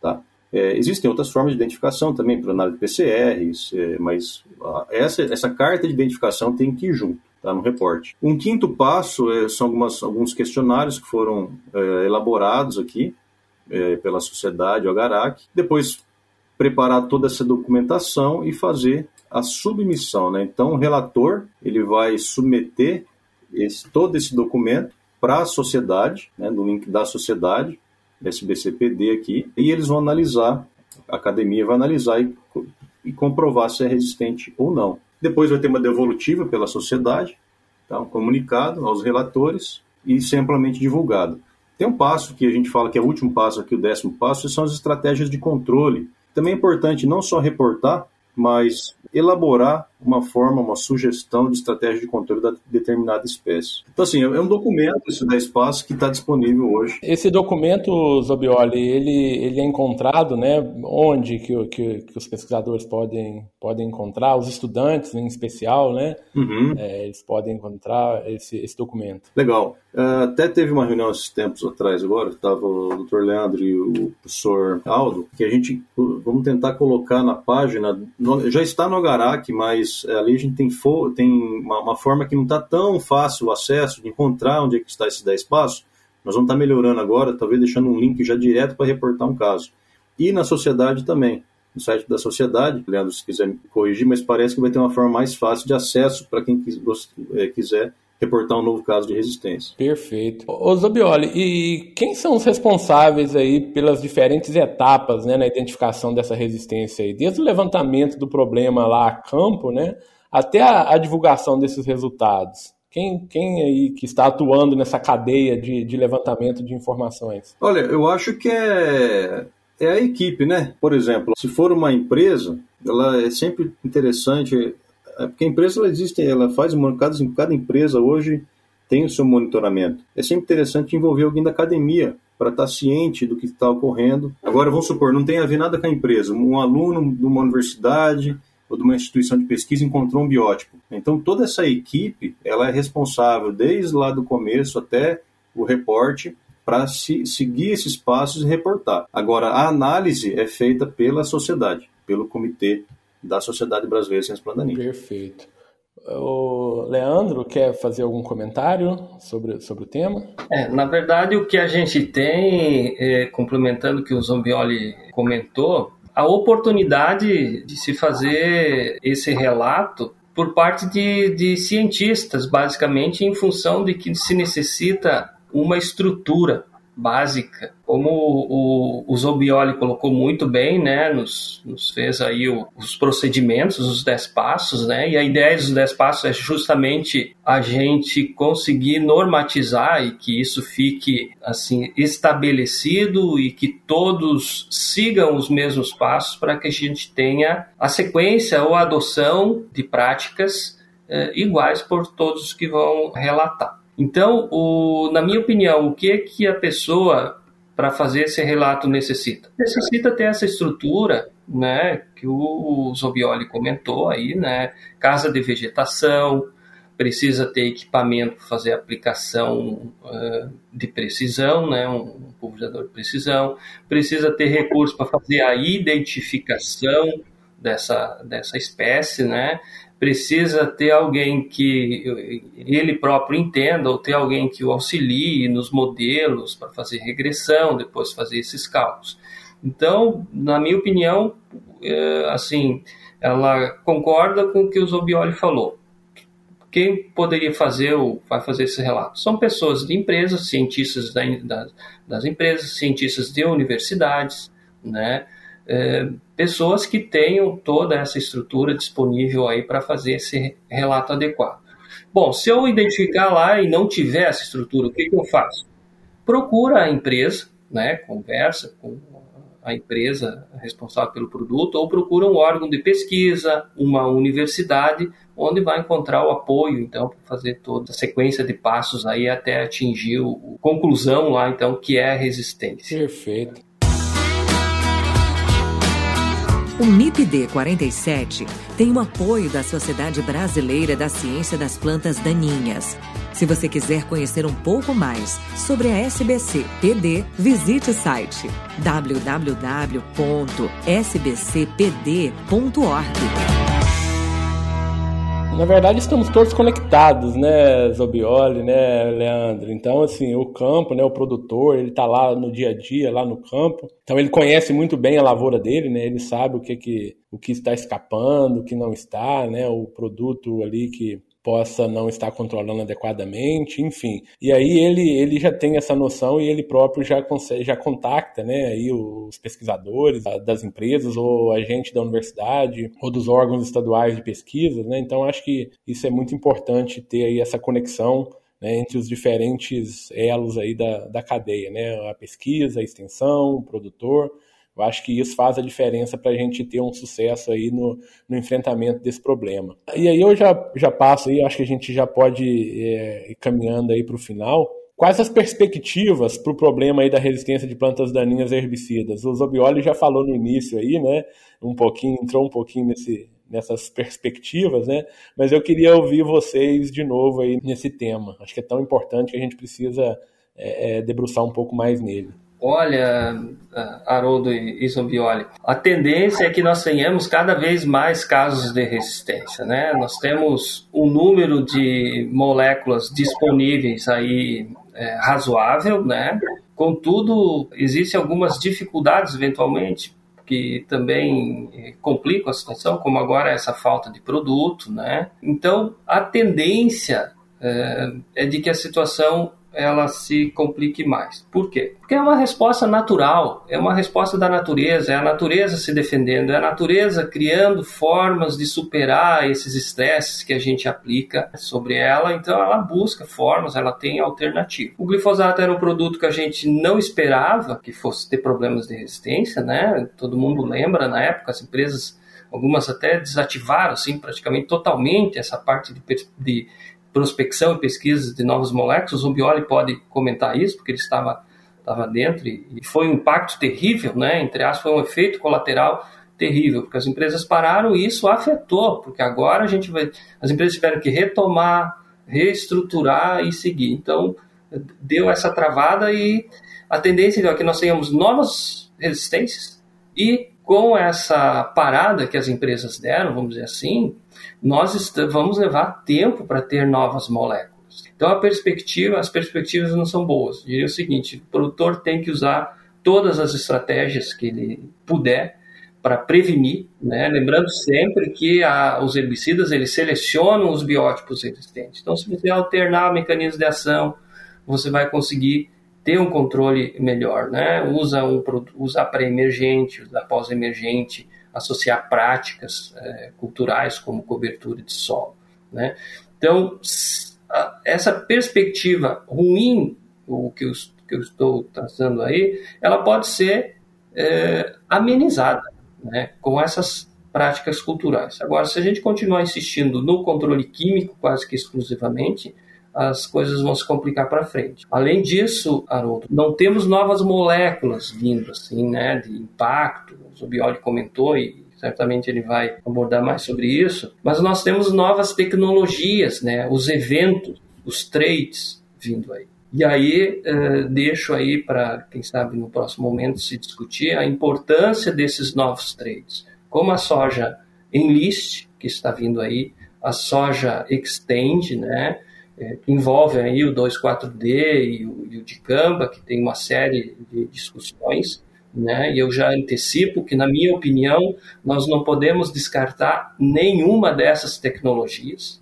Speaker 3: tá? É, existem outras formas de identificação também, por análise de PCRs, é, mas essa, essa carta de identificação tem que ir junto, tá, no reporte. Um quinto passo é, são algumas, alguns questionários que foram é, elaborados aqui é, pela sociedade Ogarac. Depois, preparar toda essa documentação e fazer a submissão. Né? Então, o relator ele vai submeter esse, todo esse documento para a sociedade, né, no link da sociedade, SBCPD aqui, e eles vão analisar, a academia vai analisar e, e comprovar se é resistente ou não. Depois vai ter uma devolutiva pela sociedade, tá? um comunicado aos relatores e ser amplamente divulgado. Tem um passo que a gente fala que é o último passo aqui, o décimo passo, são as estratégias de controle. Também é importante não só reportar, mas elaborar uma forma, uma sugestão de estratégia de controle da determinada espécie. Então, assim, é um documento, esse da espaço, que está disponível hoje.
Speaker 1: Esse documento, Zobioli, ele, ele é encontrado, né? Onde que, que, que os pesquisadores podem, podem encontrar, os estudantes em especial, né? Uhum. É, eles podem encontrar esse, esse documento.
Speaker 3: Legal. Uh, até teve uma reunião esses tempos atrás agora, estava o Dr. Leandro e o professor Aldo, que a gente vamos tentar colocar na página, já está no Agarac, mas mas é, ali a gente tem, tem uma, uma, forma que não está tão fácil o acesso, de encontrar onde é que está esses 10 passos. Nós vamos estar tá melhorando agora, talvez deixando um link já direto para reportar um caso. E na sociedade também. No site da sociedade, Leandro, se quiser me corrigir, mas parece que vai ter uma forma mais fácil de acesso para quem é, quiser reportar um novo caso de resistência.
Speaker 1: Perfeito. Ô Zobioli, e quem são os responsáveis aí pelas diferentes etapas né, na identificação dessa resistência aí? Desde o levantamento do problema lá a campo, né, até a, a divulgação desses resultados. Quem, quem aí que está atuando nessa cadeia de, de levantamento de informações?
Speaker 3: Olha, eu acho que é, é a equipe, né? Por exemplo, se for uma empresa, ela é sempre interessante é porque a empresa ela existe, ela faz cada, cada empresa hoje tem o seu monitoramento. É sempre interessante envolver alguém da academia para estar tá ciente do que está ocorrendo. Agora, vamos supor, não tem a ver nada com a empresa. Um aluno de uma universidade ou de uma instituição de pesquisa encontrou um biótipo. Então, toda essa equipe ela é responsável desde lá do começo até o reporte para se, seguir esses passos e reportar. Agora, a análise é feita pela sociedade, pelo comitê da Sociedade Brasileira de Ciências Plantaninhas.
Speaker 1: Perfeito. O Leandro quer fazer algum comentário sobre, sobre o tema?
Speaker 2: É, na verdade, o que a gente tem, é, complementando o que o Zombioli comentou, a oportunidade de se fazer esse relato por parte de, de cientistas, basicamente, em função de que se necessita uma estrutura básica. Como o, o Zobioli colocou muito bem, né, nos, nos fez aí o, os procedimentos, os 10 passos, né, e a ideia dos 10 passos é justamente a gente conseguir normatizar e que isso fique, assim, estabelecido e que todos sigam os mesmos passos para que a gente tenha a sequência ou a adoção de práticas eh, iguais por todos que vão relatar. Então, o, na minha opinião, o que é que a pessoa para fazer esse relato necessita? Necessita ter essa estrutura, né, que o Zobioli comentou aí, né, casa de vegetação, precisa ter equipamento para fazer aplicação uh, de precisão, né, um pulverizador de precisão, precisa ter recursos para fazer a identificação dessa, dessa espécie, né, precisa ter alguém que ele próprio entenda ou ter alguém que o auxilie nos modelos para fazer regressão, depois fazer esses cálculos. Então, na minha opinião, é, assim, ela concorda com o que o Zobioli falou. Quem poderia fazer ou vai fazer esse relato? São pessoas de empresas, cientistas das empresas, cientistas de universidades, né? É, pessoas que tenham toda essa estrutura disponível aí para fazer esse relato adequado. Bom, se eu identificar lá e não tiver essa estrutura, o que, que eu faço? Procura a empresa, né, conversa com a empresa responsável pelo produto ou procura um órgão de pesquisa, uma universidade, onde vai encontrar o apoio, então, para fazer toda a sequência de passos aí até atingir a conclusão lá, então, que é a resistência.
Speaker 1: Perfeito.
Speaker 4: O MIPD 47 tem o apoio da Sociedade Brasileira da Ciência das Plantas Daninhas. Se você quiser conhecer um pouco mais sobre a SBC PD, visite o site www.sbcpd.org.
Speaker 1: Na verdade, estamos todos conectados, né, Zobioli, né, Leandro? Então, assim, o campo, né, o produtor, ele está lá no dia a dia, lá no campo. Então, ele conhece muito bem a lavoura dele, né? Ele sabe o que, que, o que está escapando, o que não está, né? O produto ali que possa não estar controlando adequadamente, enfim. E aí ele, ele já tem essa noção e ele próprio já consegue, já contacta, né, aí os pesquisadores das empresas ou a gente da universidade ou dos órgãos estaduais de pesquisa, né? Então acho que isso é muito importante ter aí essa conexão né, entre os diferentes elos aí da, da cadeia, né? A pesquisa, a extensão, o produtor eu acho que isso faz a diferença para a gente ter um sucesso aí no, no, enfrentamento desse problema. E aí eu já, já passo aí, acho que a gente já pode é, ir caminhando aí para o final. Quais as perspectivas para o problema aí da resistência de plantas daninhas a herbicidas? O Zobioli já falou no início aí, né? Um pouquinho, entrou um pouquinho nesse, nessas perspectivas, né? Mas eu queria ouvir vocês de novo aí nesse tema. Acho que é tão importante que a gente precisa é, é, debruçar um pouco mais nele.
Speaker 2: Olha, Haroldo e Zombioli, a tendência é que nós tenhamos cada vez mais casos de resistência, né? Nós temos um número de moléculas disponíveis aí é, razoável, né? Contudo, existem algumas dificuldades eventualmente que também é, complicam a situação, como agora essa falta de produto, né? Então, a tendência é, é de que a situação ela se complique mais. Por quê? Porque é uma resposta natural, é uma resposta da natureza, é a natureza se defendendo, é a natureza criando formas de superar esses estresses que a gente aplica sobre ela, então ela busca formas, ela tem alternativa. O glifosato era um produto que a gente não esperava que fosse ter problemas de resistência, né? Todo mundo lembra na época, as empresas algumas até desativaram assim praticamente totalmente essa parte de, de prospecção e pesquisa de novas moléculas, o Bioli pode comentar isso, porque ele estava, estava dentro e, e foi um impacto terrível, né? entre aspas, foi um efeito colateral terrível, porque as empresas pararam e isso afetou, porque agora a gente vai, as empresas tiveram que retomar, reestruturar e seguir. Então, deu essa travada e a tendência é que nós tenhamos novas resistências e com essa parada que as empresas deram, vamos dizer assim, nós vamos levar tempo para ter novas moléculas. Então a perspectiva, as perspectivas não são boas. Eu diria o seguinte: o produtor tem que usar todas as estratégias que ele puder para prevenir, né? lembrando sempre que a, os herbicidas eles selecionam os biótipos existentes. Então, se você alternar mecanismos de ação, você vai conseguir ter um controle melhor, né? Usa um usa pré-emergente, usa pós-emergente, associar práticas é, culturais como cobertura de solo. Né? Então, essa perspectiva ruim, o que eu, que eu estou traçando aí, ela pode ser é, amenizada né, com essas práticas culturais. Agora, se a gente continuar insistindo no controle químico quase que exclusivamente, as coisas vão se complicar para frente. Além disso, Haroldo, não temos novas moléculas vindo assim, né, de impacto. O Zubioli comentou e certamente ele vai abordar mais sobre isso. Mas nós temos novas tecnologias, né, os eventos, os trades vindo aí. E aí uh, deixo aí para quem sabe no próximo momento se discutir a importância desses novos trades, como a soja enlist que está vindo aí, a soja extend, né? É, que envolve aí o 2,4-D e o, e o Dicamba, que tem uma série de discussões, né? E eu já antecipo que, na minha opinião, nós não podemos descartar nenhuma dessas tecnologias,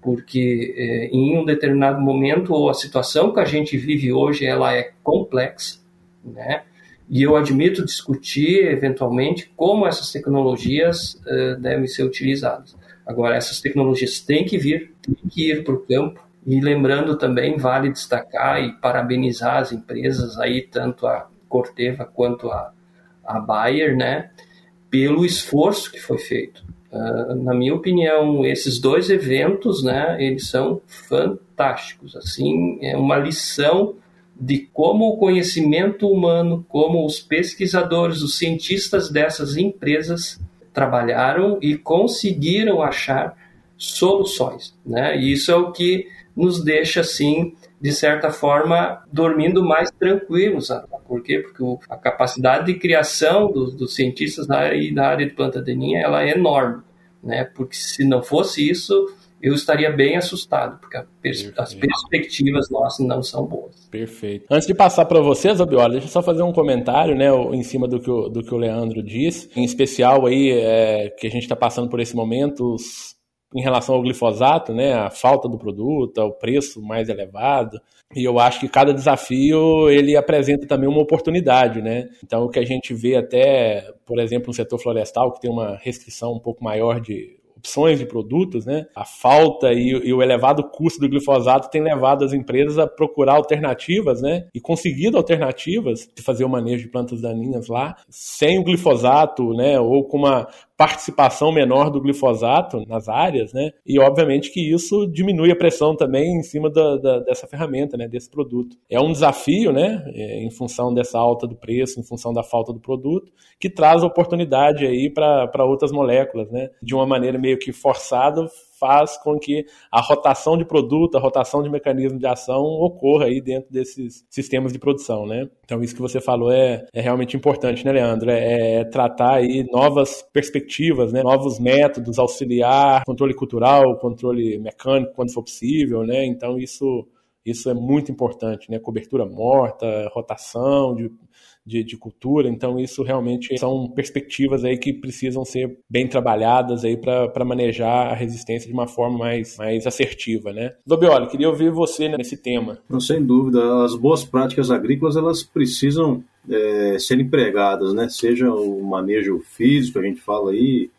Speaker 2: porque é, em um determinado momento a situação que a gente vive hoje ela é complexa, né? E eu admito discutir eventualmente como essas tecnologias uh, devem ser utilizadas. Agora, essas tecnologias têm que vir, têm que ir para o campo, e lembrando também, vale destacar e parabenizar as empresas aí, tanto a Corteva quanto a, a Bayer, né, pelo esforço que foi feito. Uh, na minha opinião, esses dois eventos, né, eles são fantásticos. Assim, é uma lição de como o conhecimento humano, como os pesquisadores, os cientistas dessas empresas trabalharam e conseguiram achar soluções, né? E isso é o que nos deixa assim, de certa forma, dormindo mais tranquilos. Por quê? Porque a capacidade de criação dos, dos cientistas da área, da área de planta daninha ela é enorme, né? Porque se não fosse isso, eu estaria bem assustado, porque pers as perspectivas nossas não são boas.
Speaker 1: Perfeito. Antes de passar para vocês, Abiola, deixa eu só fazer um comentário, né, em cima do que o, do que o Leandro disse, em especial aí, é, que a gente está passando por esse momento, os, em relação ao glifosato, né, a falta do produto, o preço mais elevado, e eu acho que cada desafio ele apresenta também uma oportunidade, né? Então o que a gente vê até, por exemplo, no setor florestal que tem uma restrição um pouco maior de opções de produtos, né? A falta e, e, o elevado custo do glifosato tem levado as empresas a procurar alternativas, né? E conseguido alternativas de fazer o manejo de plantas daninhas lá sem o glifosato, né? Ou com uma participação menor do glifosato nas áreas, né? E obviamente que isso diminui a pressão também em cima da, da, dessa ferramenta, né? Desse produto. É um desafio, né? É, em função dessa alta do preço, em função da falta do produto, que traz oportunidade aí para outras moléculas, né? De uma maneira meio que forçada, faz com que a rotação de produto, a rotação de mecanismo de ação ocorra aí dentro desses sistemas de produção, né? Então isso que você falou é, é realmente importante, né, Leandro? É, é tratar aí novas perspectivas, né? Novos métodos, auxiliar controle cultural, controle mecânico quando for possível, né? Então isso isso é muito importante, né? Cobertura morta, rotação de de, de, cultura. Então, isso realmente são perspectivas aí que precisam ser bem trabalhadas aí para manejar a resistência de uma forma mais, mais assertiva, né? Dobioli, queria ouvir você nesse tema.
Speaker 3: Não, sem dúvida. As boas práticas agrícolas, elas precisam é, ser empregadas, né? Seja o manejo físico, a gente fala aí,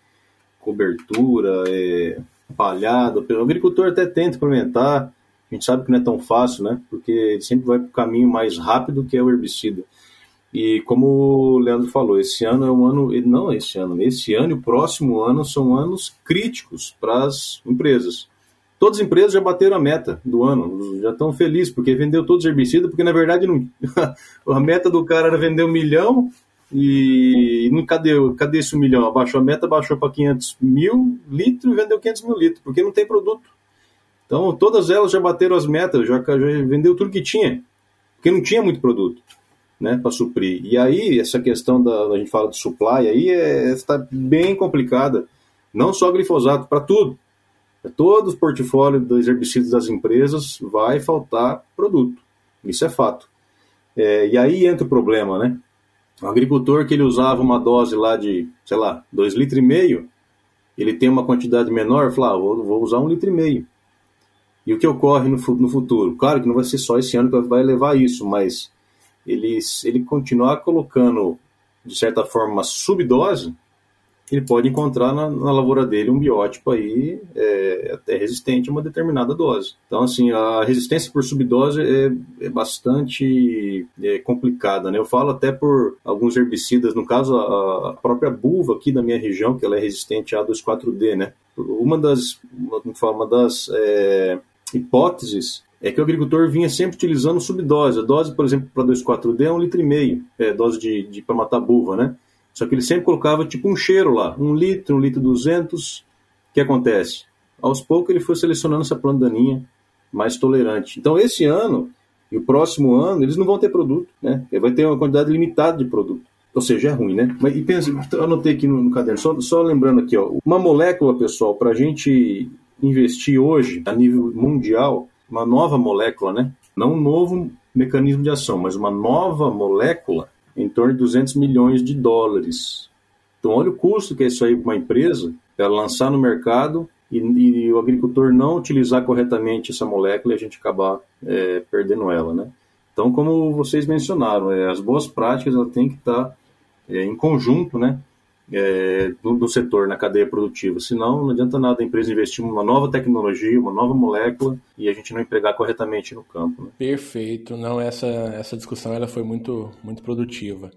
Speaker 3: cobertura, é, palhada. O agricultor até tenta implementar, a gente sabe que não é tão fácil, né? Porque ele sempre vai para o caminho mais rápido que é o herbicida. E como o Leandro falou, esse ano é um ano, não esse ano, esse ano e o próximo ano são anos críticos para as empresas. Todas as empresas já bateram a meta do ano, já estão felizes, porque vendeu todos os herbicidas, porque na verdade não, (laughs) a meta do cara era vender um milhão e não, cadê, cadê esse um milhão? Abaixou a meta, baixou para 500 mil litros e vendeu 500 mil litros, porque não tem produto. Então todas elas já bateram as metas, já, já vendeu tudo que tinha, porque não tinha muito produto né, para suprir. E aí, essa questão da a gente fala de supply aí está é, bem complicada. Não só glifosato, para tudo. Todo o portfólio dos herbicidas das empresas vai faltar produto. Isso é fato. É, e aí entra o problema, né? O agricultor que ele usava uma dose lá de, sei lá, 2,5 litros, e meio, ele tem uma quantidade menor, fala, ah, vou, vou usar um litro e meio. E o que ocorre no, no futuro? Claro que não vai ser só esse ano que vai levar isso, mas ele, ele continuar colocando, de certa forma, uma subdose, ele pode encontrar na, na lavoura dele um biótipo aí é, até resistente a uma determinada dose. Então, assim, a resistência por subdose é, é bastante é, complicada, né? Eu falo até por alguns herbicidas, no caso, a, a própria buva aqui da minha região, que ela é resistente a 2,4-D, né? Uma das, uma, uma das é, hipóteses é que o agricultor vinha sempre utilizando subdose. A dose, por exemplo, para 2,4-D é um litro e meio, é, dose de, de para matar buva, né? Só que ele sempre colocava tipo um cheiro lá, um litro, um litro duzentos. O que acontece? Aos poucos ele foi selecionando essa planta daninha mais tolerante. Então esse ano e o próximo ano eles não vão ter produto, né? Ele vai ter uma quantidade limitada de produto. Ou seja, é ruim, né? Mas, e pensa, eu anotei aqui no, no caderno, só, só lembrando aqui, ó, uma molécula, pessoal, para a gente investir hoje a nível mundial, uma nova molécula, né? Não um novo mecanismo de ação, mas uma nova molécula em torno de 200 milhões de dólares. Então, olha o custo que é isso aí para uma empresa, ela lançar no mercado e, e, o agricultor não utilizar corretamente essa molécula e a gente acabar é, perdendo ela, né? Então, como vocês mencionaram, é, as boas práticas tem que estar é, em conjunto, né? É, do, do, setor na cadeia produtiva. Senão, não adianta nada a empresa investir uma nova tecnologia, uma nova molécula e a gente não empregar corretamente no campo. Né?
Speaker 1: Perfeito. Não, essa, essa discussão ela foi muito, muito produtiva.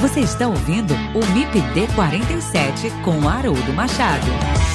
Speaker 4: Você está ouvindo o MIPD 47 com Haroldo Machado.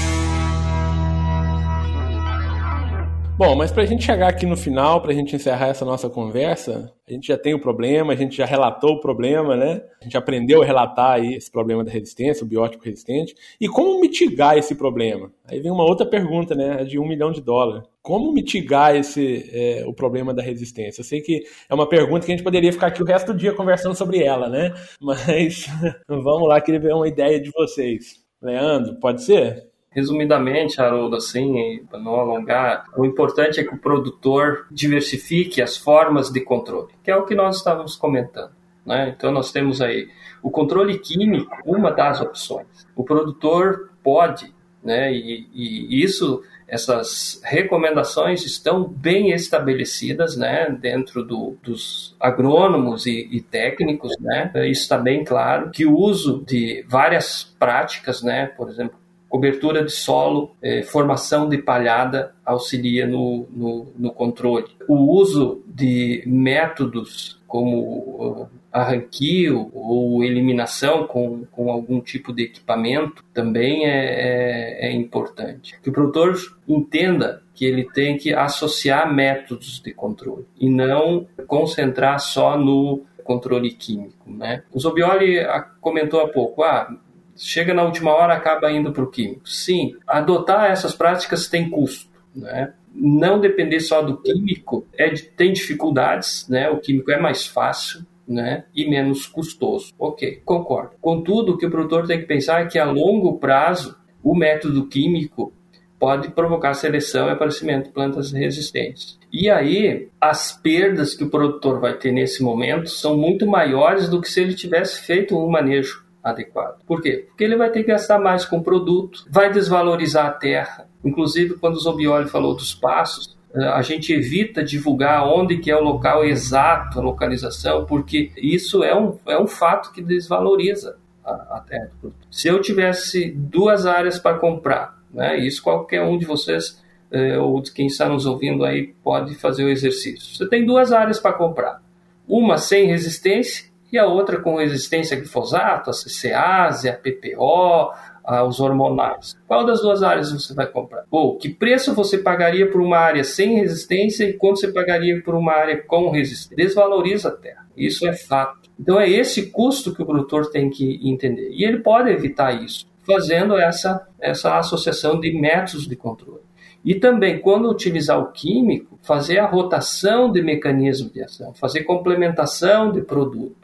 Speaker 1: Bom, mas para a gente chegar aqui no final, para a gente encerrar essa nossa conversa, a gente já tem o problema, a gente já relatou o problema, né? A gente aprendeu a relatar aí esse problema da resistência, o biótico resistente. E como mitigar esse problema? Aí vem uma outra pergunta, né? De um milhão de dólares. Como mitigar esse, é, o problema da resistência? Eu sei que é uma pergunta que a gente poderia ficar aqui o resto do dia conversando sobre ela, né? (laughs) Mas (laughs) vamos lá, queria ver uma ideia de vocês. Leandro, pode ser?
Speaker 2: Resumidamente, Haroldo, assim, para não alongar, o importante é que o produtor diversifique as formas de controle, que é o que nós estávamos comentando. Né? Então, nós temos aí o controle químico, uma das opções. O produtor pode, né, e, e isso essas recomendações estão bem estabelecidas né, dentro do, dos agrônomos e, e, técnicos. Né? Isso está bem claro que o uso de várias práticas, né, por exemplo, cobertura de solo, eh, formação de palhada auxilia no, no, no, controle. O uso de métodos como uh, arranquio ou eliminação com, com algum tipo de equipamento também é, é, é importante. Que o produtor entenda que ele tem que associar métodos de controle e não concentrar só no controle químico. Né? O Zobioli ah, comentou há pouco, ah, chega na última hora acaba indo para o químico. Sim, adotar essas práticas tem custo, né? Não depender só do químico é tem dificuldades, né? O químico é mais fácil, né? E menos custoso. Ok, concordo. Contudo, o que o produtor tem que pensar é que a longo prazo o método químico pode provocar seleção e aparecimento de plantas resistentes. E aí, as perdas que o produtor vai ter nesse momento são muito maiores do que se ele tivesse feito um manejo adequado. Por quê? Porque ele vai ter que gastar mais com produto, vai desvalorizar a terra. Inclusive, quando o Zobioli falou dos passos, eh, a gente evita divulgar onde que é o local exato, a localização, porque isso é um, é um fato que desvaloriza a, a terra. Se eu tivesse duas áreas para comprar, né, isso qualquer um de vocês eh, ou de quem está nos ouvindo aí pode fazer o exercício. Você tem duas áreas para comprar. Uma sem resistência e a outra com resistência a glifosato, a CCase, a PPO, a, os hormonais. Qual das duas áreas você vai comprar? Ou que preço você pagaria por uma área sem resistência e quanto você pagaria por uma área com resistência? Desvaloriza a terra. Isso é fato. Então é esse custo que o produtor tem que entender. E ele pode evitar isso fazendo essa, essa associação de métodos de controle. E também, quando utilizar o químico, fazer a rotação de mecanismo de ação, fazer complementação de produto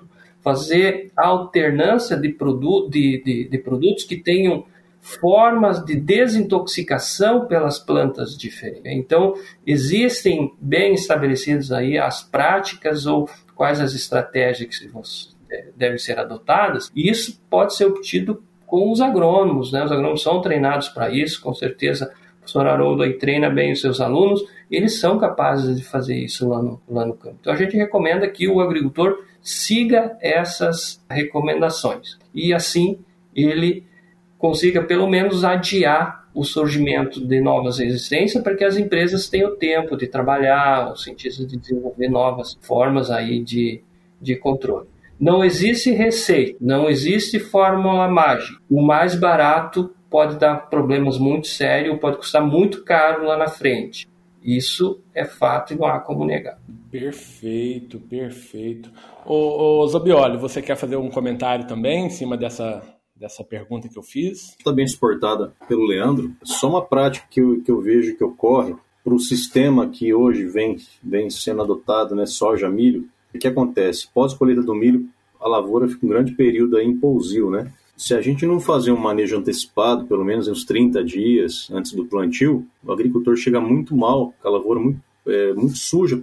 Speaker 2: fazer alternância de, produ de, de, de produtos que tenham formas de desintoxicação pelas plantas diferentes. Então, existem bem estabelecidas aí as práticas ou quais as estratégias que devem ser adotadas, e isso pode ser obtido com os agrônomos, né? Os agrônomos são treinados para isso, com certeza o professor Haroldo aí treina bem os seus alunos, eles são capazes de fazer isso lá no, lá no campo. Então a gente recomenda que o agricultor siga essas recomendações e assim ele consiga pelo menos adiar o surgimento de novas resistências para que as empresas tenham tempo de trabalhar, os cientistas de desenvolver novas formas aí de, de controle. Não existe receita, não existe fórmula mágica. O mais barato pode dar problemas muito sérios, pode custar muito caro lá na frente. Isso é fato e não há como negar.
Speaker 1: Perfeito, perfeito. Ô, ô Zobioli, você quer fazer um comentário também em cima dessa, dessa pergunta que eu fiz?
Speaker 3: Está bem suportada pelo Leandro. Só uma prática que eu, que eu vejo que ocorre para o sistema que hoje vem, vem sendo adotado, né, soja, milho. O que acontece? Pós-colheita do milho, a lavoura fica um grande período aí em pousio, né? Se a gente não fazer um manejo antecipado, pelo menos uns 30 dias antes do plantio, o agricultor chega muito mal, com a lavoura muito, é, muito suja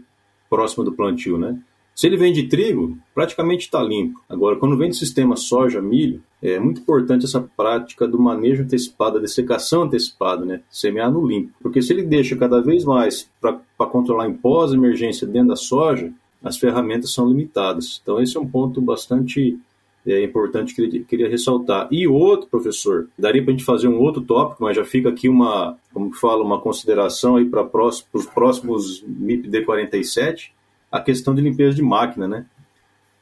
Speaker 3: próxima do plantio, né? Se ele vem de trigo, praticamente está limpo. Agora, quando vem do sistema soja, milho, é muito importante essa prática do manejo antecipado, da dessecação antecipada, né? Semear no limpo. Porque se ele deixa cada vez mais para controlar em pós-emergência dentro da soja, as ferramentas são limitadas. Então, esse é um ponto bastante é importante que queria ressaltar. E outro, professor, daria para a gente fazer um outro tópico, mas já fica aqui uma, como fala, uma consideração aí para os próximos MIP 47 a questão de limpeza de máquina, né?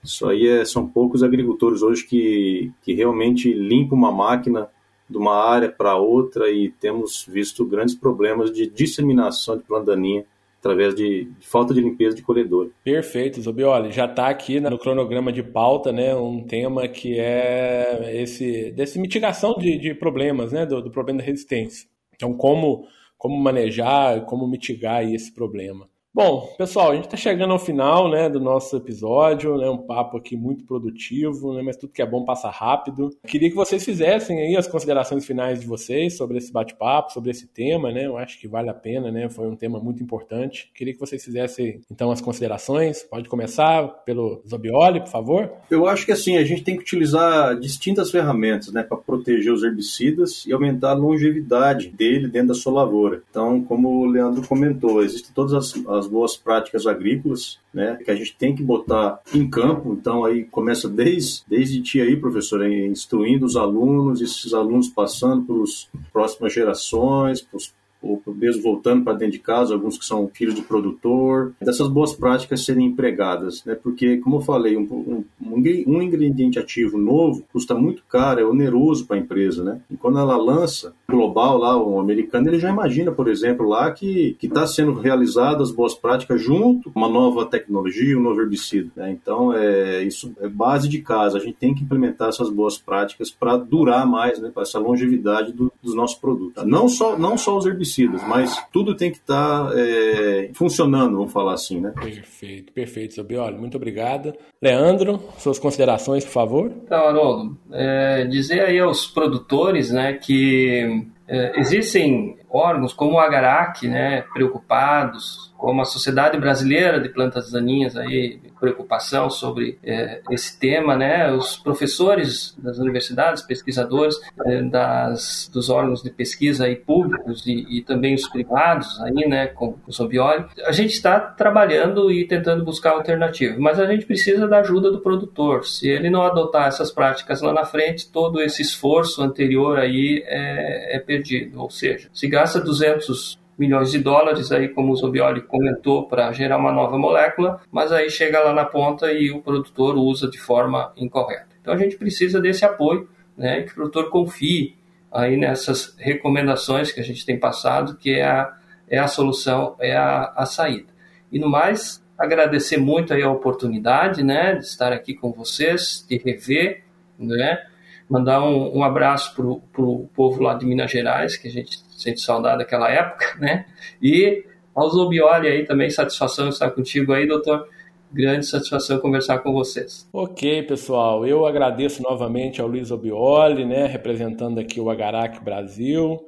Speaker 3: Isso aí é, são poucos agricultores hoje que, que realmente limpam uma máquina de uma área para outra e temos visto grandes problemas de disseminação de planta daninha através de, falta de limpeza de colhedor.
Speaker 1: Perfeito, Zobioli. Já está aqui no cronograma de pauta, né, um tema que é esse desse mitigação de, de problemas, né, do, do, problema da resistência. Então, como como manejar, como mitigar esse problema. Bom, pessoal, a gente está chegando ao final né, do nosso episódio, né, um papo aqui muito produtivo, né, mas tudo que é bom passa rápido. Queria que vocês fizessem aí as considerações finais de vocês sobre esse bate-papo, sobre esse tema, né? Eu acho que vale a pena, né? Foi um tema muito importante. Queria que vocês fizessem então as considerações. Pode começar pelo Zobioli, por favor.
Speaker 3: Eu acho que assim a gente tem que utilizar distintas ferramentas, né, para proteger os herbicidas e aumentar a longevidade dele dentro da sua lavoura. Então, como o Leandro comentou, existem todas as, as as boas práticas agrícolas, né, que a gente tem que botar em campo. Então aí começa desde desde ti aí, professor, instruindo os alunos, esses alunos passando para as próximas gerações, para os ou mesmo voltando para dentro de casa, alguns que são filhos de produtor, dessas boas práticas serem empregadas, né? Porque, como eu falei, um, um, um ingrediente ativo novo custa muito caro, é oneroso para a empresa, né? E quando ela lança global lá, o americano, ele já imagina, por exemplo, lá que está sendo realizadas boas práticas junto uma nova tecnologia, um novo herbicida, né? Então, é, isso é base de casa, a gente tem que implementar essas boas práticas para durar mais, né? Para essa longevidade do, dos nossos produtos. Não só, não só os herbicidas, mas tudo tem que estar tá, é, funcionando, vamos falar assim, né?
Speaker 1: Perfeito, perfeito, Sobioli. Muito obrigado. Leandro, suas considerações, por favor.
Speaker 2: Então, Haroldo, é, dizer aí aos produtores, né, que é, existem órgãos como o Agarac, né, preocupados, como a Sociedade Brasileira de Plantas Daninhas aí preocupação sobre é, esse tema, né? Os professores das universidades, pesquisadores é, das, dos órgãos de pesquisa aí públicos e, e também os privados aí, né? Com o Sobioli, a gente está trabalhando e tentando buscar alternativas, mas a gente precisa da ajuda do produtor. Se ele não adotar essas práticas lá na frente, todo esse esforço anterior aí é, é perdido. Ou seja, se gasta 200 milhões de dólares, aí como o Zobioli comentou, para gerar uma nova molécula, mas aí chega lá na ponta e o produtor usa de forma incorreta. Então a gente precisa desse apoio, né, que o produtor confie aí nessas recomendações que a gente tem passado, que é a, é a solução, é a, a saída. E no mais, agradecer muito aí a oportunidade, né, de estar aqui com vocês, de rever, né, mandar um, um abraço para o povo lá de Minas Gerais, que a gente sente saudade daquela época, (laughs) né? E ao Zobioli aí também, satisfação estar contigo aí, doutor. Grande satisfação conversar com vocês.
Speaker 1: Ok, pessoal. Eu agradeço novamente ao Luiz Obioli, né, representando aqui o Agarac Brasil.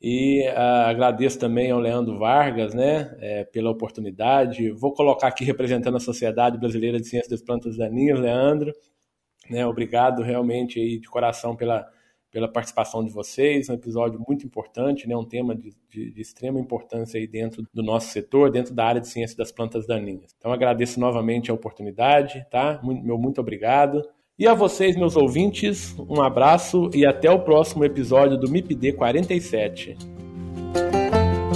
Speaker 1: E uh, agradeço também ao Leandro Vargas, né, é, pela oportunidade. Vou colocar aqui representando a Sociedade Brasileira de Ciências das Plantas Daninhas, Leandro. Né, obrigado realmente aí de coração pela, pela participação de vocês, um episódio muito importante, né, um tema de, de, de, extrema importância aí dentro do nosso setor, dentro da área de ciência das plantas daninhas. Então agradeço novamente a oportunidade, tá? Meu muito obrigado. E a vocês, meus ouvintes, um abraço e até o próximo episódio do MIPD 47.